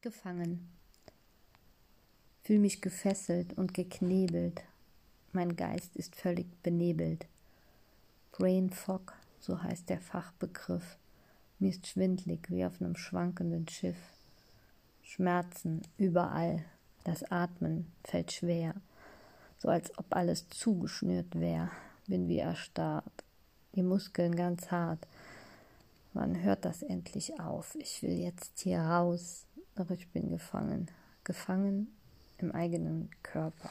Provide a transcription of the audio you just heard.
Gefangen. Fühl mich gefesselt und geknebelt. Mein Geist ist völlig benebelt. Brain Fog, so heißt der Fachbegriff. Mir ist schwindlig wie auf einem schwankenden Schiff. Schmerzen überall. Das Atmen fällt schwer, so als ob alles zugeschnürt wär. Bin wie erstarrt, die Muskeln ganz hart. Wann hört das endlich auf? Ich will jetzt hier raus, doch ich bin gefangen, gefangen im eigenen Körper.